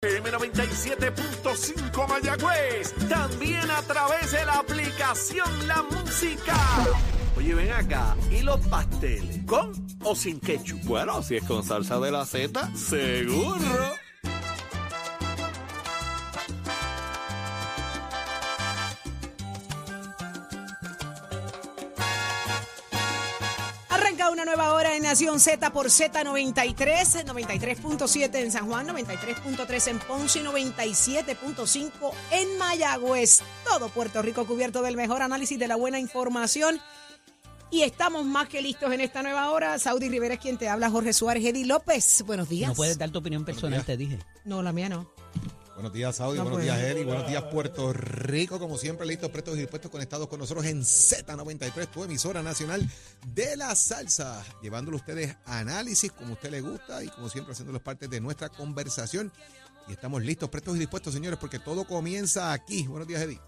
M97.5 Mayagüez. También a través de la aplicación La Música. Oye, ven acá. ¿Y los pasteles? ¿Con o sin ketchup? Bueno, si es con salsa de la Z, seguro. Nueva hora en Nación Z por Z93, 93.7 en San Juan, 93.3 en Ponce y 97.5 en Mayagüez. Todo Puerto Rico cubierto del mejor análisis de la buena información. Y estamos más que listos en esta nueva hora. Saudi Rivera es quien te habla, Jorge Suárez, Eddie López. Buenos días. No puedes dar tu opinión personal, te dije. No, la mía no. Buenos días, Saudi. No buenos días, Eli. Buenos días, Puerto Rico. Como siempre, listos, prestos y dispuestos, conectados con nosotros en Z93, tu emisora nacional de la salsa. Llevándole a ustedes análisis como a usted le gusta y como siempre haciéndolos parte de nuestra conversación. Y estamos listos, prestos y dispuestos, señores, porque todo comienza aquí. Buenos días, Eddie.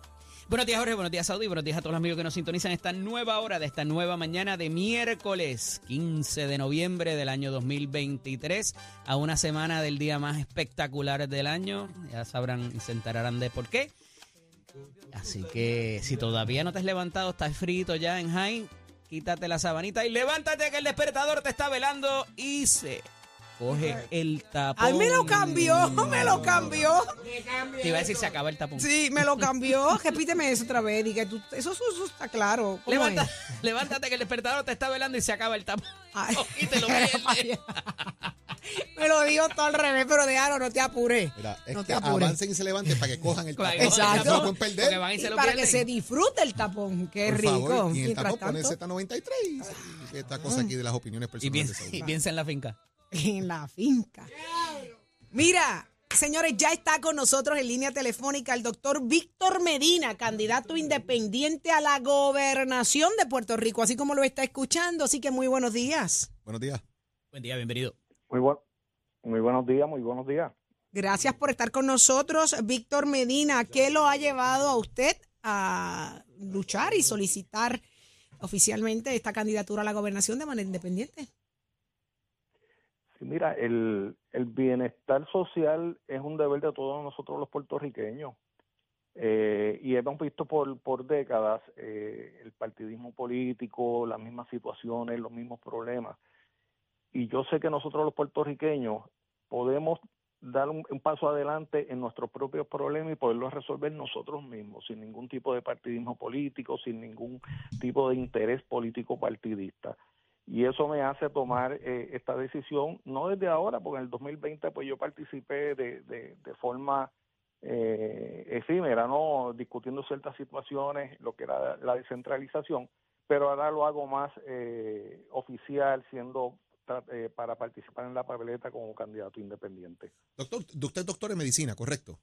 Buenos días, Jorge. Buenos días, Saudi. Buenos días a todos los amigos que nos sintonizan esta nueva hora de esta nueva mañana de miércoles 15 de noviembre del año 2023. A una semana del día más espectacular del año. Ya sabrán y se enterarán de por qué. Así que si todavía no te has levantado, estás frito ya en high, quítate la sabanita y levántate que el despertador te está velando y se coge el tapón. Ay, me lo cambió, me lo cambió. Te iba a decir se acaba el tapón. Sí, me lo cambió. Repíteme eso otra vez. Diga, tú, eso, eso- eso está claro. ¿Cómo Levanta- es? levántate que el despertador te está velando y se acaba el tapón. Ay. Y te lo. Me lo digo todo al revés, pero déjalo, no te apures. Mira, es no que te apures. avancen y se levanten para que cojan el tapón. Exacto. No lo pueden perder. Porque van y se Y lo para que se disfrute el tapón, qué Por rico. favor. Y el tapón tanto, Z93. y Esta cosa aquí de las opiniones Y personales piensa, de Saudi. y piensa en la finca. En la finca. Mira, señores, ya está con nosotros en línea telefónica el doctor Víctor Medina, candidato independiente a la gobernación de Puerto Rico, así como lo está escuchando. Así que muy buenos días. Buenos días. Buen día, bienvenido. Muy, buen, muy buenos días, muy buenos días. Gracias por estar con nosotros, Víctor Medina. ¿Qué lo ha llevado a usted a luchar y solicitar oficialmente esta candidatura a la gobernación de manera independiente? Mira, el, bienestar social es un deber de todos nosotros los puertorriqueños. Eh, y hemos visto por, por décadas eh, el partidismo político, las mismas situaciones, los mismos problemas. Y yo sé que nosotros los puertorriqueños podemos dar un, un paso adelante en nuestros propios problemas y poderlos resolver nosotros mismos, sin ningún tipo de partidismo político, sin ningún tipo de interés político partidista. Y eso me hace tomar eh, esta decisión, no desde ahora, porque en el 2020 pues yo participé de, de, de forma eh, efímera, ¿no? Discutiendo ciertas situaciones, lo que era la descentralización, pero ahora lo hago más eh, oficial, siendo eh, para participar en la papeleta como candidato independiente. Doctor, usted es doctor en medicina, correcto.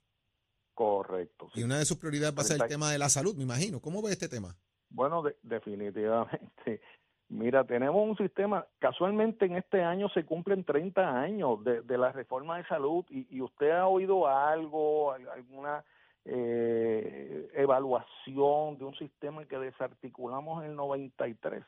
Correcto. sí. Y una de sus prioridades va a ser el tema de la salud, me imagino. ¿Cómo ve este tema? Bueno, de- definitivamente. Mira, tenemos un sistema, casualmente en este año se cumplen 30 años de, de la reforma de salud y, y usted ha oído algo, al- alguna eh, evaluación de un sistema que desarticulamos en el 93.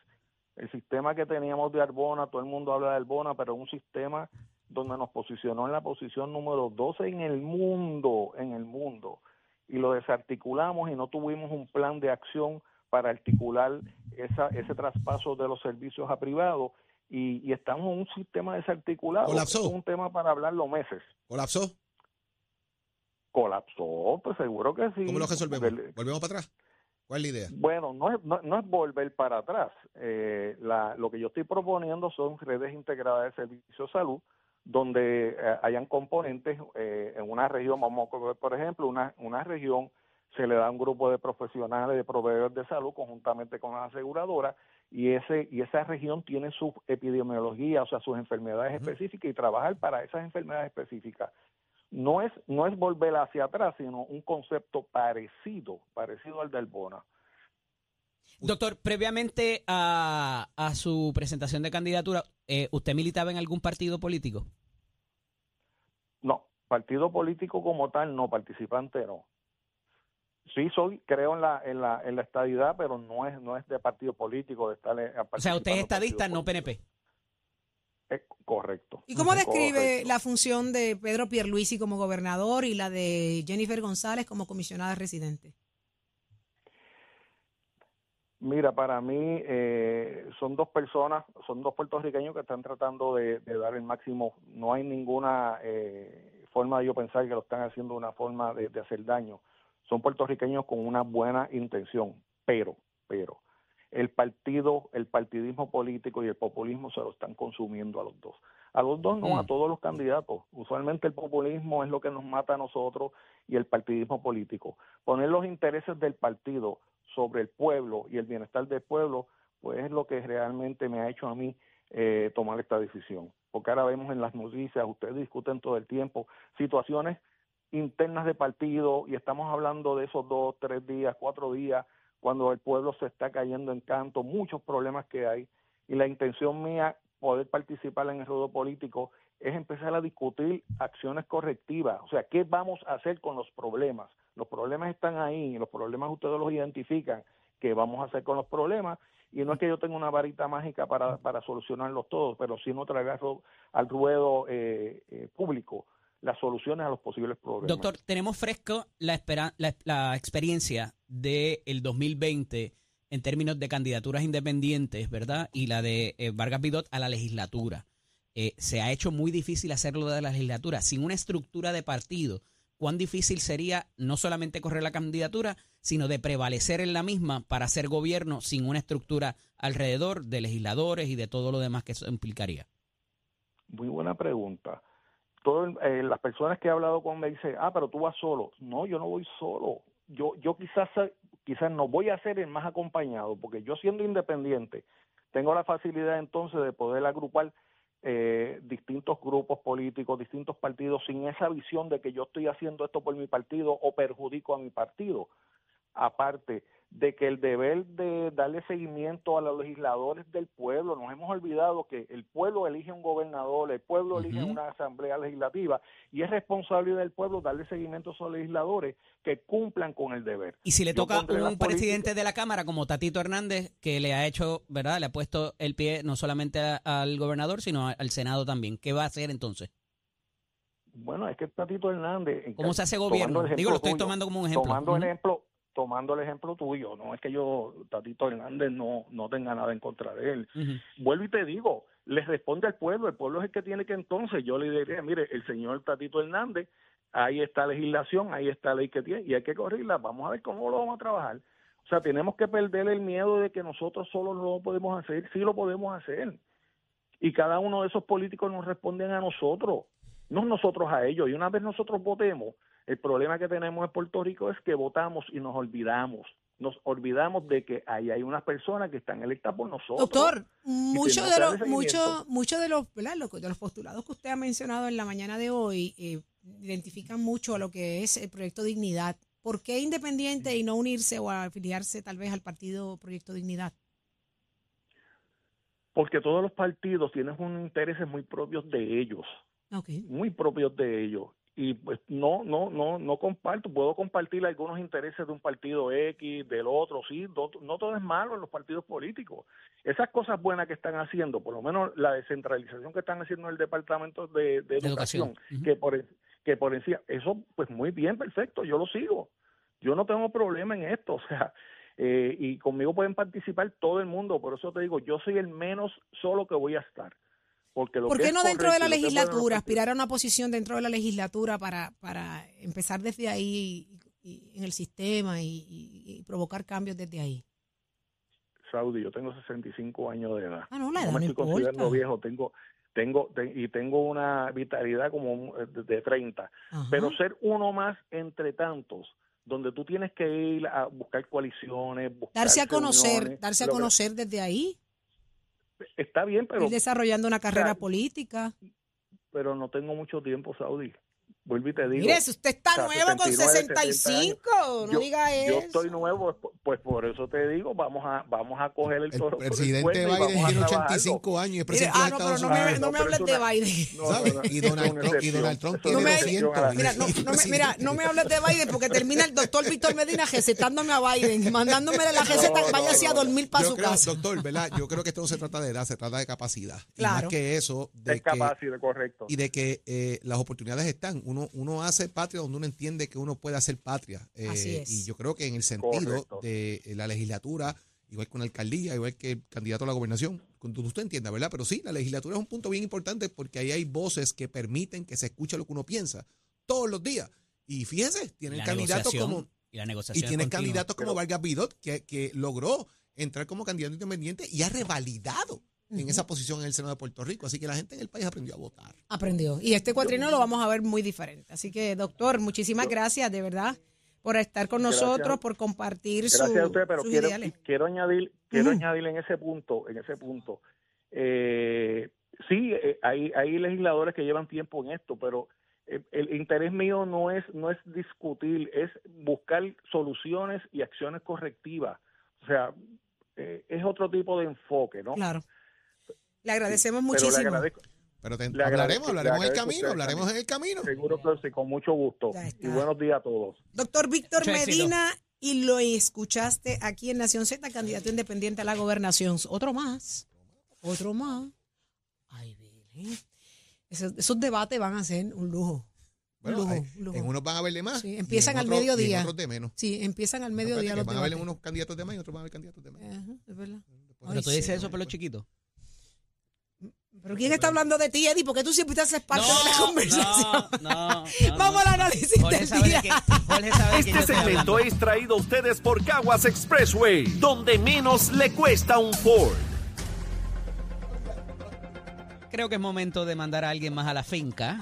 El sistema que teníamos de Arbona, todo el mundo habla de Arbona, pero un sistema donde nos posicionó en la posición número 12 en el mundo, en el mundo, y lo desarticulamos y no tuvimos un plan de acción para articular esa, ese traspaso de los servicios a privados y, y estamos en un sistema desarticulado. Colapsó. Es un tema para hablarlo meses. ¿Colapsó? Colapsó, pues seguro que sí. ¿Cómo lo resolvemos? ¿Volvemos para atrás? ¿Cuál es la idea? Bueno, no es, no, no es volver para atrás. Eh, la, lo que yo estoy proponiendo son redes integradas de servicios de salud donde eh, hayan componentes eh, en una región, vamos a por ejemplo, una, una región se le da un grupo de profesionales, de proveedores de salud conjuntamente con las aseguradoras y ese y esa región tiene su epidemiología, o sea, sus enfermedades específicas y trabajar para esas enfermedades específicas. No es no es volver hacia atrás, sino un concepto parecido, parecido al del Bona. Doctor, previamente a, a su presentación de candidatura, eh, ¿usted militaba en algún partido político? No, partido político como tal, no, participante no. Sí soy, creo en la, en la, en la estadidad, pero no es, no es de partido político, de estar en- O sea, usted es estadista, no. PNP. Eh, Correcto. ¿Y cómo describe Correcto. la función de Pedro Pierluisi como gobernador y la de Jennifer González como comisionada residente? Mira, para mí eh, son dos personas, son dos puertorriqueños que están tratando de, de dar el máximo. No hay ninguna eh, forma de yo pensar que lo están haciendo de una forma de, de hacer daño. Son puertorriqueños con una buena intención, pero, pero, el partido, el partidismo político y el populismo se lo están consumiendo a los dos. A los dos no, a Mm. todos los candidatos. Usualmente el populismo es lo que nos mata a nosotros y el partidismo político. Poner los intereses del partido sobre el pueblo y el bienestar del pueblo, pues es lo que realmente me ha hecho a mí eh, tomar esta decisión. Porque ahora vemos en las noticias, ustedes discuten todo el tiempo, situaciones internas de partido y estamos hablando de esos dos, tres días, cuatro días, cuando el pueblo se está cayendo en canto, muchos problemas que hay. Y la intención mía, poder participar en el ruedo político, es empezar a discutir acciones correctivas. O sea, ¿qué vamos a hacer con los problemas? Los problemas están ahí, los problemas ustedes los identifican. ¿Qué vamos a hacer con los problemas? Y no es que yo tenga una varita mágica para, para solucionarlos todos, pero sí no traer al ru- al ruedo eh, eh, público las soluciones a los posibles problemas. Doctor, tenemos fresco la, espera- la, la experiencia del 2020 en términos de candidaturas independientes, ¿verdad? Y la de eh, Vargas Vidot a la legislatura. Eh, se ha hecho muy difícil hacerlo de la legislatura. Sin una estructura de partido, ¿cuán difícil sería no solamente correr la candidatura, sino de prevalecer en la misma para hacer gobierno sin una estructura alrededor de legisladores y de todo lo demás que eso implicaría? Muy buena pregunta. Todo el- eh, las personas que he hablado con me dicen, ah, pero tú vas solo. No, yo no voy solo. Yo, yo quizás, quizás no voy a ser el más acompañado, porque yo siendo independiente tengo la facilidad entonces de poder agrupar eh, distintos grupos políticos, distintos partidos, sin esa visión de que yo estoy haciendo esto por mi partido o perjudico a mi partido. Aparte de que el deber de darle seguimiento a los legisladores del pueblo, nos hemos olvidado que el pueblo elige un gobernador, el pueblo elige una asamblea legislativa y es responsabilidad del pueblo darle seguimiento a esos legisladores que cumplan con el deber. Y si le Yo toca un presidente de la Cámara como Tatito Hernández, que le ha hecho, ¿verdad? Le ha puesto el pie no solamente a- al gobernador, sino a- al Senado también. ¿Qué va a hacer entonces? Bueno, es que Tatito Hernández... en ¿Cómo se hace gobierno? Digo, lo estoy tomando como un ejemplo. Tomando el ejemplo, tomando el ejemplo tuyo, no es que yo, Tatito Hernández, no, no tenga nada en contra de él. Vuelvo y te digo, le responde al pueblo, el pueblo es el que tiene que entonces, yo le diría, mire, el señor Tatito Hernández, ahí está legislación, ahí está ley que tiene, y hay que correrla, vamos a ver cómo lo vamos a trabajar. O sea, tenemos que perder el miedo de que nosotros solo no lo podemos hacer, sí lo podemos hacer. Y cada uno de esos políticos nos responden a nosotros, no nosotros a ellos. Y una vez nosotros votemos, el problema que tenemos en Puerto Rico es que votamos y nos olvidamos. Nos olvidamos de que ahí hay unas personas que están electas por nosotros. Doctor, muchos de los, mucho, mucho de los, de los postulados que usted ha mencionado en la mañana de hoy eh, identifican mucho a lo que es el proyecto Dignidad. ¿Por qué independiente y no unirse o afiliarse tal vez al partido Proyecto Dignidad? Porque todos los partidos tienen unos intereses muy propios de ellos, muy propios de ellos. Y pues no, no, no, no comparto. Puedo compartir algunos intereses de un partido X, del otro, sí. No, no todo es malo en los partidos políticos. Esas cosas buenas que están haciendo, por lo menos la descentralización que están haciendo en el Departamento de, de educación. Que por que por encima, eso pues muy bien, perfecto, yo lo sigo. Yo no tengo problema en esto, o sea, eh, y conmigo pueden participar todo el mundo, por eso te digo, yo soy el menos solo que voy a estar. Porque lo ¿Por que qué es no dentro de la que legislatura, aspirar a una posición dentro de la legislatura para, para empezar desde ahí y- y en el sistema y, y- provocar cambios desde ahí? Saudi, yo tengo 65 años de edad. Ah, no, la edad no me no estoy considerando importa. viejo, tengo tengo te- y tengo una vitalidad como de, de 30, Ajá. pero ser uno más entre tantos donde tú tienes que ir a buscar coaliciones, buscar darse a conocer, darse a que- conocer desde ahí, Está bien, pero ir desarrollando una carrera sea, política. pero no tengo mucho tiempo, Saudi. Vuelvo y te digo. Mire, si usted está o sea, nuevo con 69, 65, no yo, diga yo eso. estoy nuevo, pues por eso te digo, vamos a vamos a coger el El toro el presidente y Biden tiene trabajarlo. 85 años y es Mire, presidente ah, de no, pero no me, no pero hables es de Biden. No, no, ¿sabes? no, Y Donald Trump- y. Donald Trump tiene me- excepción a la Mira, no, regla. no me, mira, no me hables de Biden porque termina el doctor Víctor Medina recetándome a Biden, mandándome la receta, No, no, váyase a no. dormir para Yo su creo, casa. doctor, ¿verdad? Yo creo que esto no se trata de edad, se trata de capacidad. Y Claro. más que eso, de Es que, capacidad, correcto. y de que eh, las oportunidades están. Uno, uno hace patria donde uno entiende que uno puede hacer patria. Eh, Así es. Y yo creo que en el sentido Correcto. de eh, la legislatura, igual con la alcaldía, igual que el candidato a la gobernación, cuando usted entienda, ¿verdad? Pero sí, la legislatura es un punto bien importante porque ahí hay voces que permiten que se escuche lo que uno piensa todos los días. Y fíjese, tienen candidatos como y la negociación candidatos como Vargas Vidot que, que logró entrar como candidato independiente y ha revalidado en esa posición en el Senado de Puerto Rico. Así que la gente en el país aprendió a votar. Aprendió. Y este cuatrino lo vamos a ver muy diferente. Así que, doctor, muchísimas gracias, de verdad, por estar con Gracias. nosotros, por compartir su, Gracias a usted, pero sus quiero, ideales. quiero añadir, quiero añadir en ese punto, en ese punto. Eh, sí, eh, hay, hay legisladores que llevan tiempo en esto, pero eh, el interés mío no es, no es discutir, es buscar soluciones y acciones correctivas. O sea, eh, es otro tipo de enfoque, ¿no? Claro. Le agradecemos Pero le muchísimo. agradezco, Pero te- Le hablaremos, agradezco- hablaremos le en el camino, usted hablaremos en el camino. seguro que sí, con mucho gusto. Y buenos días a todos. Doctor Víctor. Medina, y lo escuchaste aquí en Nación Z, candidato independiente a la gobernación. Otro más. Otro más. Ay, Virgen. Esos, esos debates van a ser un lujo. Un Bueno, lujo, hay- un lujo. en unos van a verle más. Sí, y en empiezan al y en mediodía. otros de menos. Sí, empiezan al mediodía los van a verle debates. unos candidatos de más y otros van a ver candidatos de menos. Ajá, es verdad. Pero Ay, tú dices sí. eso por los chiquitos. ¿Pero quién está hablando de ti, Eddie? Porque tú siempre te haces parte de la conversación. no, no, no. Vamos al análisis Jorge del día. Jorge Este segmento es traído a ustedes por Caguas Expressway, donde menos le cuesta un Ford. Creo que es momento de mandar a alguien más a la finca.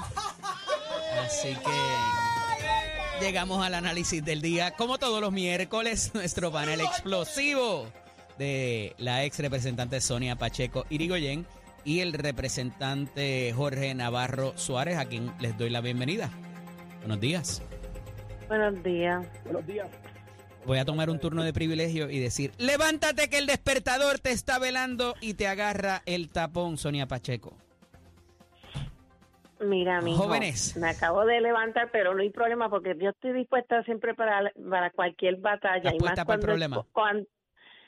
Así que llegamos al análisis del día. Como todos los miércoles, nuestro panel explosivo de la ex representante Sonia Pacheco Irigoyen y el representante Jorge Navarro Suárez, a quien les doy la bienvenida. Buenos días. Buenos días. Buenos días. Voy a tomar un turno de privilegio y decir, levántate que el despertador te está velando y te agarra el tapón, Sonia Pacheco. Mira, mi Jóvenes. me acabo de levantar, pero no hay problema porque yo estoy dispuesta siempre para, para cualquier batalla. ¿Estás y más para el cuando- problema? cuan-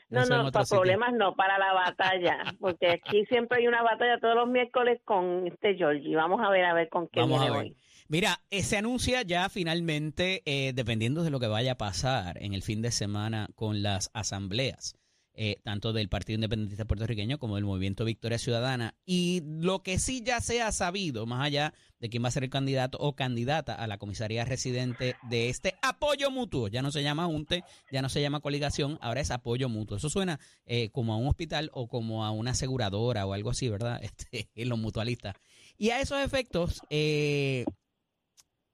no, no, para sitio. problemas no, para la batalla. Porque aquí siempre hay una batalla todos los miércoles con este Georgie. Vamos a ver, a ver con qué Vamos viene hoy. Mira, eh, se anuncia ya finalmente, eh, dependiendo de lo que vaya a pasar en el fin de semana con las asambleas, eh, tanto del Partido Independentista Puertorriqueño como del Movimiento Victoria Ciudadana. Y lo que sí ya se ha sabido, más allá de quién va a ser el candidato o candidata a la comisaría residente de este apoyo mutuo, ya no se llama junte, ya no se llama coligación, ahora es apoyo mutuo. Eso suena eh, como a un hospital o como a una aseguradora o algo así, ¿verdad? Este, los mutualistas. Y a esos efectos, eh,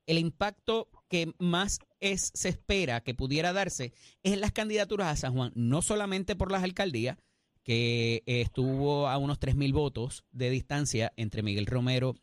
el impacto que más es, se espera que pudiera darse es en las candidaturas a San Juan, no solamente por las alcaldías, que estuvo a unos 3.000 votos de distancia entre Miguel Romero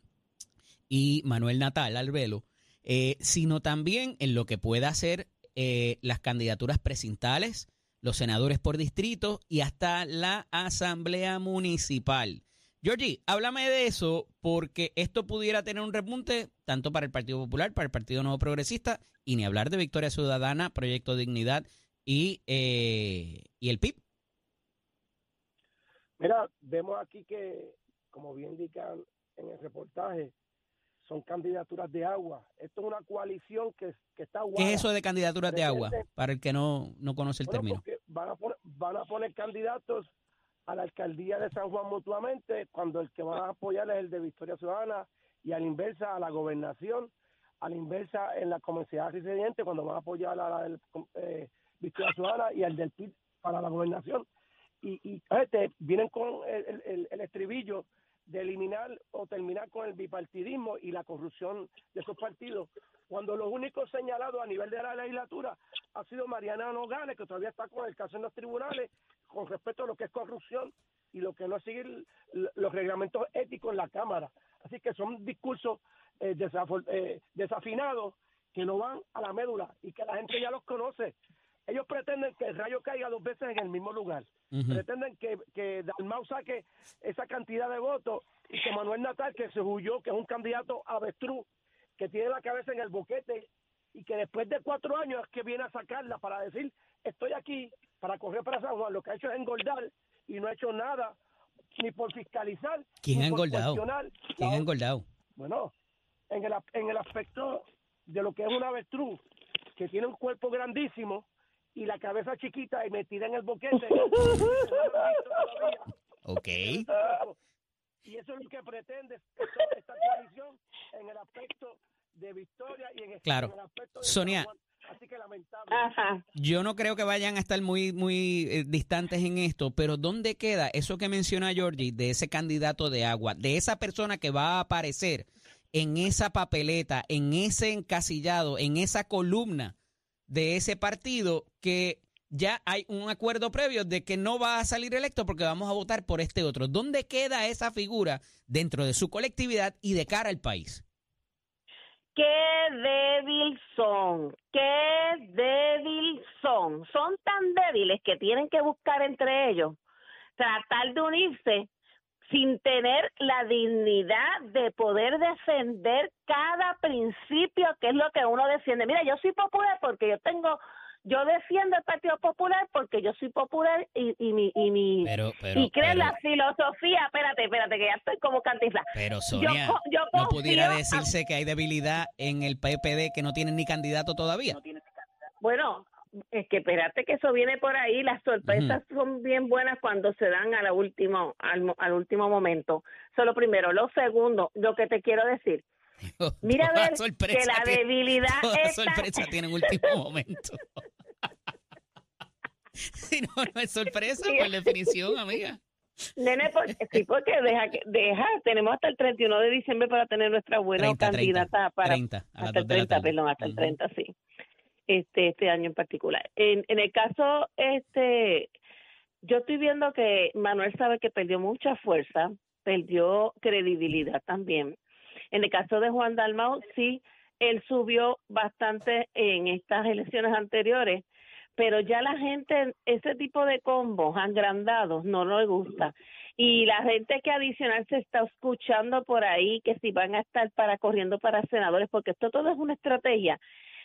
y Manuel Natal Albelo, eh, sino también en lo que pueda ser eh, las candidaturas precintales, los senadores por distrito y hasta la asamblea municipal. Georgie, háblame de eso porque esto pudiera tener un repunte tanto para el Partido Popular, para el Partido Nuevo Progresista y ni hablar de Victoria Ciudadana, Proyecto Dignidad y, eh, y el PIB. Mira, vemos aquí que, como bien indican en el reportaje, son candidaturas de agua. Esto es una coalición que, que está ¿Qué aguada. es eso de candidaturas de agua? Para el que no, no conoce el Bueno, término. porque van a, poner, van a poner candidatos a la alcaldía de San Juan mutuamente, cuando el que van a apoyar es el de Victoria Ciudadana, y a la inversa a la gobernación, a la inversa en la comunidad residente, cuando van a apoyar a la del eh, Victoria Ciudadana y al del PIB para la gobernación. Y, y este, vienen con el, el- el estribillo de eliminar o terminar con el bipartidismo y la corrupción de esos partidos, cuando los únicos señalados a nivel de la legislatura ha sido Mariana Nogales, que todavía está con el caso en los tribunales con respecto a lo que es corrupción y lo que no es seguir los reglamentos éticos en la Cámara. Así que son discursos eh, eh, desafinados que no van a la médula y que la gente ya los conoce. Ellos pretenden que el rayo caiga dos veces en el mismo lugar. Pretenden que, que Dalmau saque esa cantidad de votos y que Manuel Natal, que se huyó, que es un candidato avestruz, que tiene la cabeza en el boquete y que después de cuatro años es que viene a sacarla para decir, estoy aquí para correr para San Juan. Lo que ha hecho es engordar y no ha hecho nada ni por fiscalizar. ¿Quién ni ha engordado? ¿Quién ha engordado? bueno, en el, en el aspecto de lo que es un avestruz, que tiene un cuerpo grandísimo y la cabeza chiquita y metida en el boquete. Ok. Y eso es lo que pretende esta, esta coalición en el aspecto de Victoria y en, el- Claro. en el aspecto de Sonia. San Juan. Así que lamentable. Yo no creo que vayan a estar muy, muy eh, distantes en esto, pero ¿dónde queda eso que menciona Georgie de ese candidato de agua, de esa persona que va a aparecer en esa papeleta, en ese encasillado, en esa columna de ese partido que ya hay un acuerdo previo de que no va a salir electo porque vamos a votar por este otro? ¿Dónde queda esa figura dentro de su colectividad y de cara al país? Qué débil son, qué débil son. Son tan débiles que tienen que buscar entre ellos tratar de unirse sin tener la dignidad de poder defender cada principio que es lo que uno defiende. Mira, yo soy popular porque yo tengo, yo defiendo el Partido Popular porque yo soy popular y, y mi, y mi, Pero, pero, y creo pero, la filosofía, espérate, espérate, que ya estoy como cantifla. pero Sonia, yo no pudiera decirse que hay debilidad en el PPD que no tienen ni candidato todavía. Bueno, es que espérate que eso viene por ahí, las sorpresas son bien buenas cuando se dan a la último, al, al último momento. Eso es lo primero. Lo segundo, lo que te quiero decir, Mira a ver que la tiene- debilidad toda sorpresa tiene un último momento. si no, no es sorpresa, por definición, amiga. nene, porque, sí, porque deja, que- deja, tenemos hasta el 31 de diciembre para tener nuestra buena 30, 30, candidata para 30, a las hasta 2 el de la 30, tarde. perdón, hasta el Ujú. 30, sí. Este, este año en particular. En, en el caso, este, yo estoy viendo que Manuel sabe que perdió mucha fuerza, perdió credibilidad también. En el caso de Juan Dalmau, sí, él subió bastante en estas elecciones anteriores, pero ya la gente, ese tipo de combos agrandados no le gusta. Y la gente que adicional se está escuchando por ahí que si van a estar para corriendo para senadores, porque esto todo es una estrategia.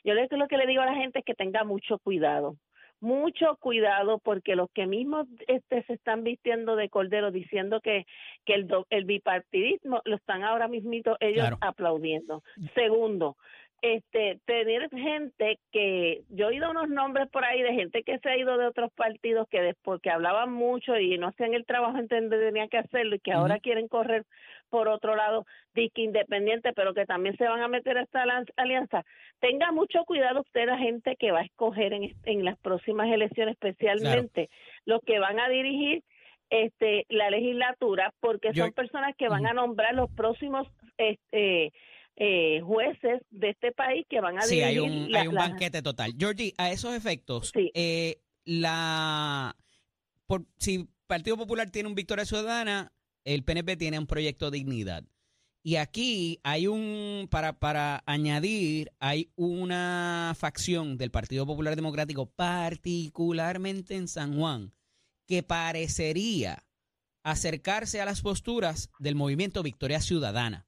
Yo lo que le digo a la gente es que tenga mucho cuidado, mucho cuidado porque los que mismos este se están vistiendo de cordero diciendo que que el do- el bipartidismo lo están ahora mismito ellos Claro. aplaudiendo. Segundo, este tener gente que yo he oído unos nombres por ahí de gente que se ha ido de otros partidos que después que hablaban mucho y no hacían el trabajo en donde tenían que hacerlo y que ahora quieren correr por otro lado disque independiente pero que también se van a meter a esta alianza. Tenga mucho cuidado usted la gente que va a escoger en, en las próximas elecciones especialmente los que van a dirigir este la legislatura porque Yo- son personas que van a nombrar los próximos este eh, jueces de este país que van a Sí, hay un, la- hay un la- banquete total. Georgie, a esos efectos, Sí. eh, la por, si Partido Popular tiene un Victoria Ciudadana, el PNP tiene un proyecto Dignidad. Y aquí hay un, para, para añadir, hay una facción del Partido Popular Democrático, particularmente en San Juan, que parecería acercarse a las posturas del movimiento Victoria Ciudadana.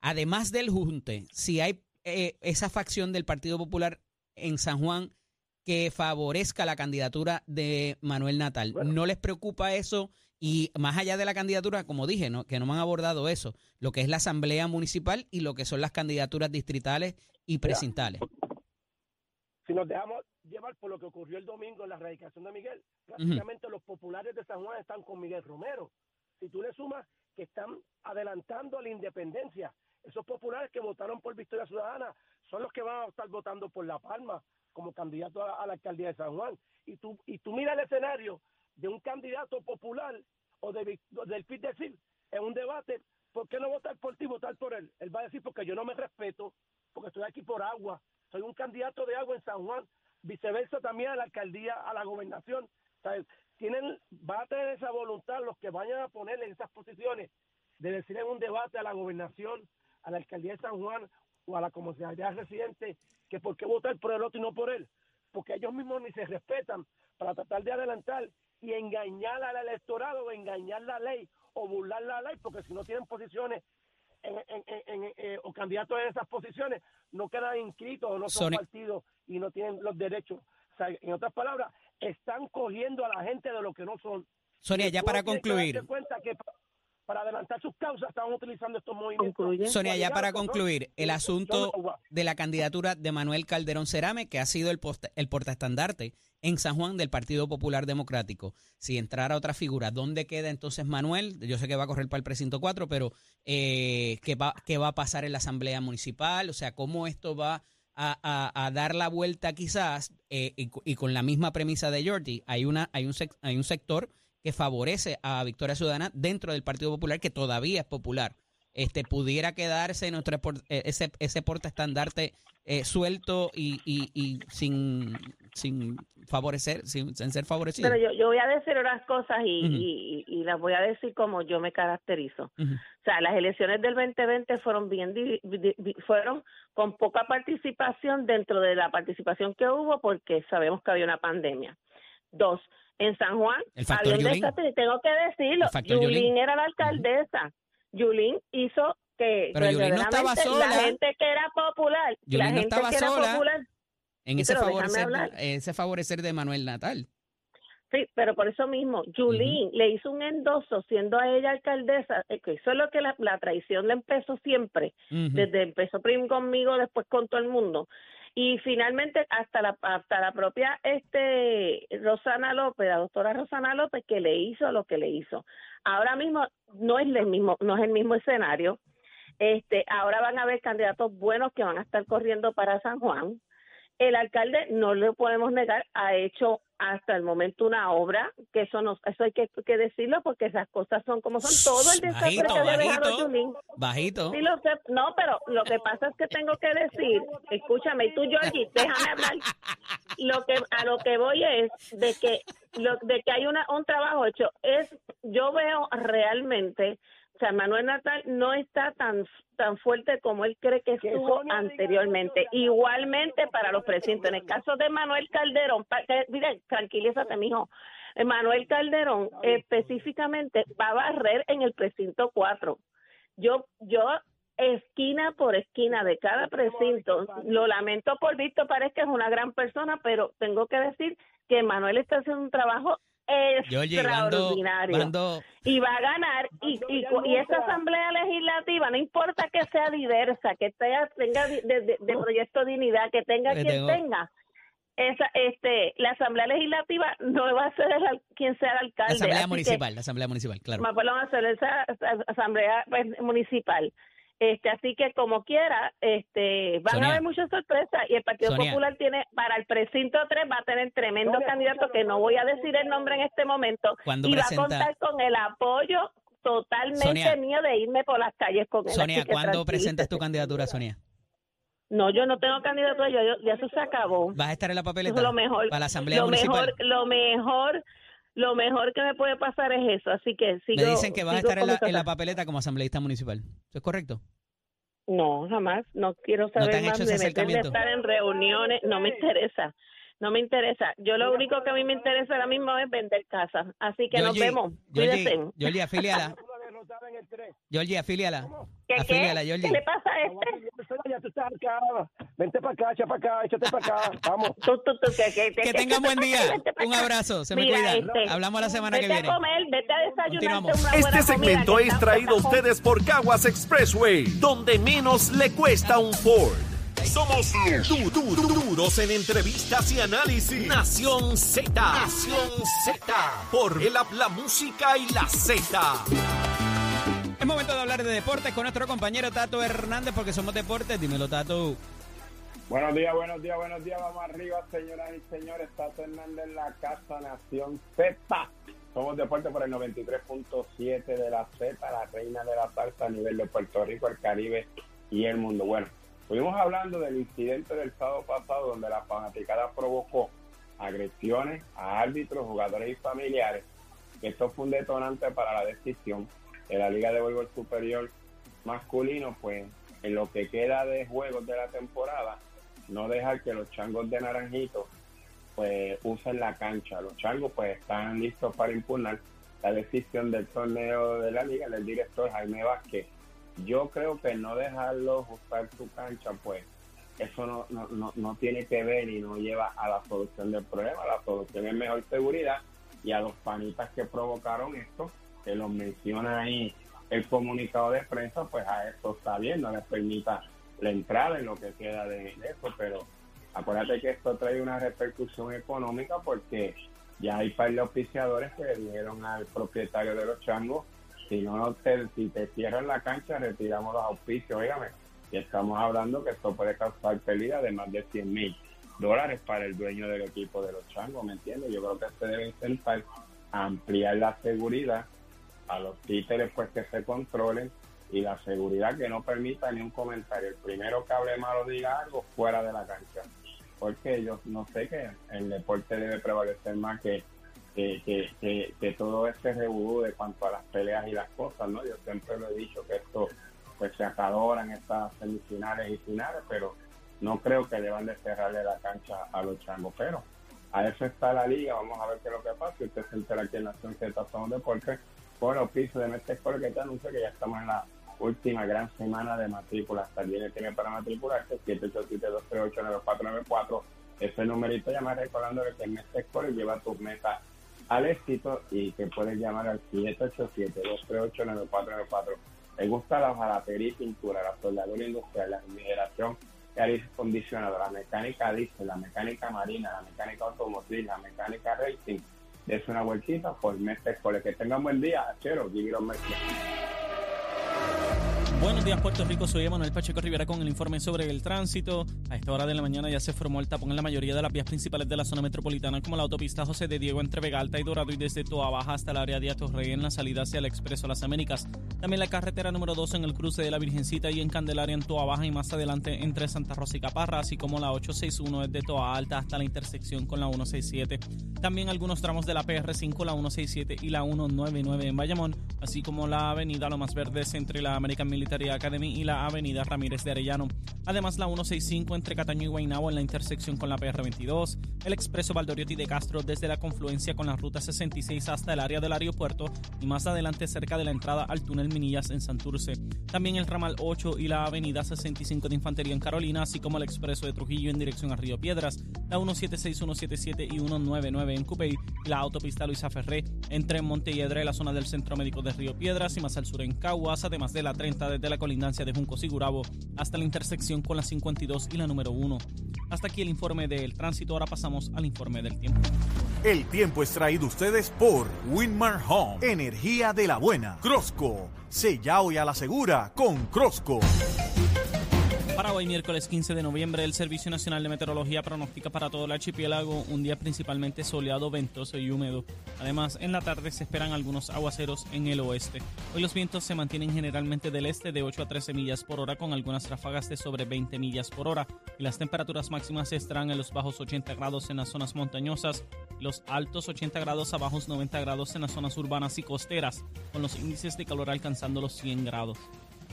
Además del junte, si hay eh, esa facción del Partido Popular en San Juan que favorezca la candidatura de Manuel Natal, Bueno. ¿no les preocupa eso? Y más allá de la candidatura, como dije, ¿no? que no me han abordado eso, lo que es la asamblea municipal y lo que son las candidaturas distritales y precintales. si nos dejamos llevar por lo que ocurrió el domingo en la erradicación de Miguel, prácticamente los populares de San Juan están con Miguel Romero. Si tú le sumas que están adelantando la independencia, esos populares que votaron por Victoria Ciudadana son los que van a estar votando por La Palma como candidato a, la alcaldía de San Juan. Y tú, y tú mira el escenario de un candidato popular o de, del PIB decir en un debate, ¿por qué no votar por ti, votar por él? Él va a decir, porque yo no me respeto, porque estoy aquí por agua, soy un candidato de agua en San Juan, viceversa también a la alcaldía, a la gobernación. Sea, tienen, va a tener esa voluntad los que vayan a poner en esas posiciones de decir en un debate a la gobernación a la alcaldía de San Juan o a la comunidad residente que por qué votar por el otro y no por él, porque ellos mismos ni se respetan para tratar de adelantar y engañar al electorado o engañar la ley o burlar la ley, porque si no tienen posiciones en, en, en, eh, o candidatos en esas posiciones, no quedan inscritos o no son Sony- partidos y no tienen los derechos. O sea, en otras palabras, están cogiendo a la gente de lo que no son. Sonia, ya para concluir, cuenta que para adelantar sus causas estaban utilizando estos movimientos. Concluye. Sonia, ya para concluir, el asunto de la candidatura de Manuel Calderón Cerame, que ha sido el, posta- el portaestandarte en San Juan del Partido Popular Democrático. Si entrara otra figura, ¿dónde queda entonces Manuel? Yo sé que va a correr para el precinto 4, pero eh, ¿qué, va, ¿qué va a pasar en la Asamblea Municipal? O sea, ¿cómo esto va a, a- a dar la vuelta quizás? Eh, y, y con la misma premisa de Jordi, hay, una, hay, un sec- hay un sector que favorece a Victoria Ciudadana dentro del Partido Popular, que todavía es popular este pudiera quedarse nuestro eh, ese ese portaestandarte eh, suelto y, y, y sin sin favorecer sin, sin ser favorecido Pero yo, yo voy a decir unas cosas y, Ujú. y, y las voy a decir como yo me caracterizo. O sea, las elecciones del 2020 fueron bien di- di- di- fueron con poca participación dentro de la participación que hubo porque sabemos que había una pandemia. Dos, en San Juan El factor había un Yulín. desastre, y tengo que decirlo. Yulín Yulín. era la alcaldesa. Yulín hizo que Pero Yulín no estaba sola. la gente que era popular, Yulín la no gente estaba que era sola. popular en ese favorecer ese favorecer de Manuel Natal Sí, pero por eso mismo, Julín le hizo un endoso siendo a ella alcaldesa, eh, que eso es lo que la, la traición le empezó siempre, desde empezó primero conmigo, después con todo el mundo. Y finalmente hasta la hasta la propia este Rosana López, la doctora Rosana López que le hizo lo que le hizo. Ahora mismo no es el mismo no es el mismo escenario. Este, ahora van a haber candidatos buenos que van a estar corriendo para San Juan el alcalde, no le podemos negar, ha hecho hasta el momento una obra, que eso no, eso hay que, que decirlo porque esas cosas son como son. Todo el desastre Bajito, que había dejado. Yulín. bajito Sí lo sé, no, pero lo que pasa es que tengo que decir, escúchame, y tú, Georgie, déjame hablar. Lo que a lo que voy es de que lo, de que hay una un trabajo hecho es yo veo realmente, o sea, Manuel Natal no está tan tan fuerte como él cree que estuvo anteriormente. Igualmente para los precintos. En el caso de Manuel Calderón, mira, tranquilízate, mijo. Eh, Manuel Calderón específicamente va a barrer en el precinto 4 yo yo esquina por esquina de cada precinto lo lamento por Víctor parece que es una gran persona pero tengo que decir que Manuel está haciendo un trabajo extraordinario. y va a ganar y, y, y esa asamblea legislativa no importa que sea diversa que tenga, tenga de, de- de proyecto dignidad que tenga quien tengo- tenga esa este la asamblea legislativa no va a ser el quien sea el la alcalde asamblea así que- municipal la asamblea municipal claro. más a hacer esa, esa asamblea pues, municipal. Este, así que como quiera, este, van Sonia. a haber muchas sorpresas y el Partido Sonia. Popular tiene para el precinto 3 va a tener tremendo Sonia, candidato que no voy a decir el nombre en este momento Cuando y va a contar con el apoyo totalmente Sonia. mío de irme por las calles con él. Sonia ¿cuándo presentas tu candidatura Sonia? No, yo no tengo candidatura, yo, yo- ya eso se acabó. ¿vas a estar en la Eso papeleta? es lo mejor. para la asamblea lo municipal mejor, lo mejor, lo mejor que me puede pasar es eso, así que sigo. me dicen que vas a estar en la, en la papeleta como asambleísta municipal ¿eso es correcto? No, jamás. No quiero te saber han más hecho de meterme estar en reuniones. No me interesa. No me interesa. Yo lo único que a mí me interesa ahora mismo es vender casas. Así que nos Georgie, vemos. Georgie, Cuídense. Georgie, el 3. Georgie, afíliala. ¿Qué, qué? Afíliala, ¿Qué Georgie. le pasa a este? Ya tú estás acá. Vente para acá, echa para acá, échate para acá. Vamos. Tú, tú, tú, que, que, Que tengan buen día. Un abrazo. Se me Mira, cuida. este, Hablamos la semana que viene. Este segmento es traído a ustedes por Caguas Expressway, donde menos le cuesta un Ford. Somos du- du- du- duros en entrevistas y análisis. Nación Z. Nación Z. Por el la música y la Z. Es momento de hablar de deportes con nuestro compañero Tato Hernández porque somos deportes. Dímelo, Tato. Buenos días, buenos días, buenos días. Vamos arriba, señoras y señores. Tato Hernández la Casa Nación Z. Somos deporte por el 93.7 de la Z, la reina de la salsa a nivel de Puerto Rico, el Caribe y el mundo. Bueno, estuvimos hablando del incidente del sábado pasado donde la fanaticada provocó agresiones a árbitros, jugadores y familiares. Esto fue un detonante para la decisión de la Liga de Voleibol Superior masculino, pues en lo que queda de juegos de la temporada, no dejar que los changos de Naranjito pues usen la cancha. Los changos pues están listos para impugnar la decisión del torneo de la liga, del director Jaime Vázquez. Yo creo que no dejarlos usar su cancha, pues eso no, no, no, no tiene que ver y no lleva a la solución del problema. La solución es mejor seguridad y a los panitas que provocaron esto, que los menciona ahí el comunicado de prensa, pues a esto está bien, no les permita la entrada en lo que queda de, eso, pero acuérdate que esto trae una repercusión económica porque ya hay par de auspiciadores que le dijeron al propietario de los changos, si no te, si te cierran la cancha, retiramos los auspicios, oígame, y estamos hablando que esto puede causar pérdida de más de 100 mil dólares para el dueño del equipo de los changos, ¿me entiendes? Yo creo que se debe intentar ampliar la seguridad a los títeres pues que se controlen y la seguridad que no permita ni un comentario. El primero que hable malo diga algo fuera de la cancha. Porque yo no sé que el deporte debe prevalecer más que, que, que, todo este revuelo de cuanto a las peleas y las cosas, ¿no? Yo siempre lo he dicho que esto pues se acadoran estas semifinales y finales, pero no creo que deban de cerrarle la cancha a los changos. Pero a eso está la liga, vamos a ver qué es lo que pasa. Y usted se entera aquí en Nación Z Somos Deportes por pisos de Mestre que te anuncia que ya estamos en la última gran semana de matrícula. Hasta el viernes tiene para matricularse 787-238-9494. Ese numerito llama recordándole que Mestre Escuela lleva tus metas al éxito y que puedes llamar al 787-238-9494. Le gusta la jalapería y pintura, la soldadura industrial, la refrigeración y aire acondicionado, la mecánica diésel, la mecánica marina, la mecánica automotriz, la mecánica racing es una vueltita por Mestre Escoles. Que tengan buen día, chero, give Buenos días, Puerto Rico. Soy Emanuel Pacheco Rivera con el informe sobre el tránsito. A esta hora de la mañana ya se formó el tapón en la mayoría de las vías principales de la zona metropolitana, como la autopista José de Diego entre Vega Alta y Dorado y desde Toa Baja hasta el área de Atorrey en la salida hacia el Expreso Las Américas. También la carretera número 2 en el cruce de la Virgencita y en Candelaria en Toa Baja y más adelante entre Santa Rosa y Caparra, así como la 861 desde Toa Alta hasta la intersección con la 167. También algunos tramos de la PR5, la 167 y la 199 en Bayamón, así como la avenida Lomas Verdes entre la American Military Academy y la avenida Ramírez de Arellano. Además, la 165 entre Cataño y Guaynabo en la intersección con la PR22, el expreso Valdoriotti de Castro desde la confluencia con la ruta 66 hasta el área del aeropuerto y más adelante cerca de la entrada al túnel Minillas en Santurce. También el ramal 8 y la avenida 65 de Infantería en Carolina, así como el expreso de Trujillo en dirección a Río Piedras, la 176, 177 y 199 en Cupey y la autopista Luisa Ferré entre Montelledre, la zona del Centro Médico de Río Piedras y más al sur en Caguas, además de la 30 desde la colindancia de Junco Sigurabo hasta la intersección con la 52 y la número 1. Hasta aquí el informe del tránsito, ahora pasamos al informe del tiempo. El tiempo es traído ustedes por Winmar Home, energía de la buena. Crosco, sella hoy a la segura con Crosco. Para hoy, miércoles 15 de noviembre, el Servicio Nacional de Meteorología pronostica para todo el archipiélago un día principalmente soleado, ventoso y húmedo. Además, en la tarde se esperan algunos aguaceros en el oeste. Hoy los vientos se mantienen generalmente del este de 8 a 13 millas por hora, con algunas ráfagas de sobre 20 millas por hora. Y las temperaturas máximas estarán en los bajos 80 grados en las zonas montañosas, los altos 80 grados a bajos 90 grados en las zonas urbanas y costeras, con los índices de calor alcanzando los 100 grados.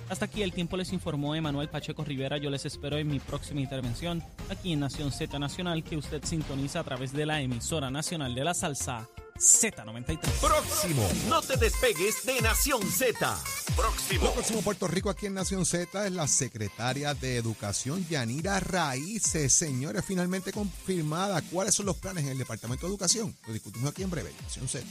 Hasta aquí el tiempo les informó Emanuel Pacheco Rivera. Yo les espero en mi próxima intervención aquí en Nación Z Nacional que usted sintoniza a través de la emisora nacional de la salsa Z93. Próximo, no te despegues de Nación Z. Próximo. Lo próximo Puerto Rico aquí en Nación Z es la secretaria de Educación, Yanira Raíces. Señores, finalmente confirmada. ¿Cuáles son los planes en el Departamento de Educación? Lo discutimos aquí en breve, Nación Z.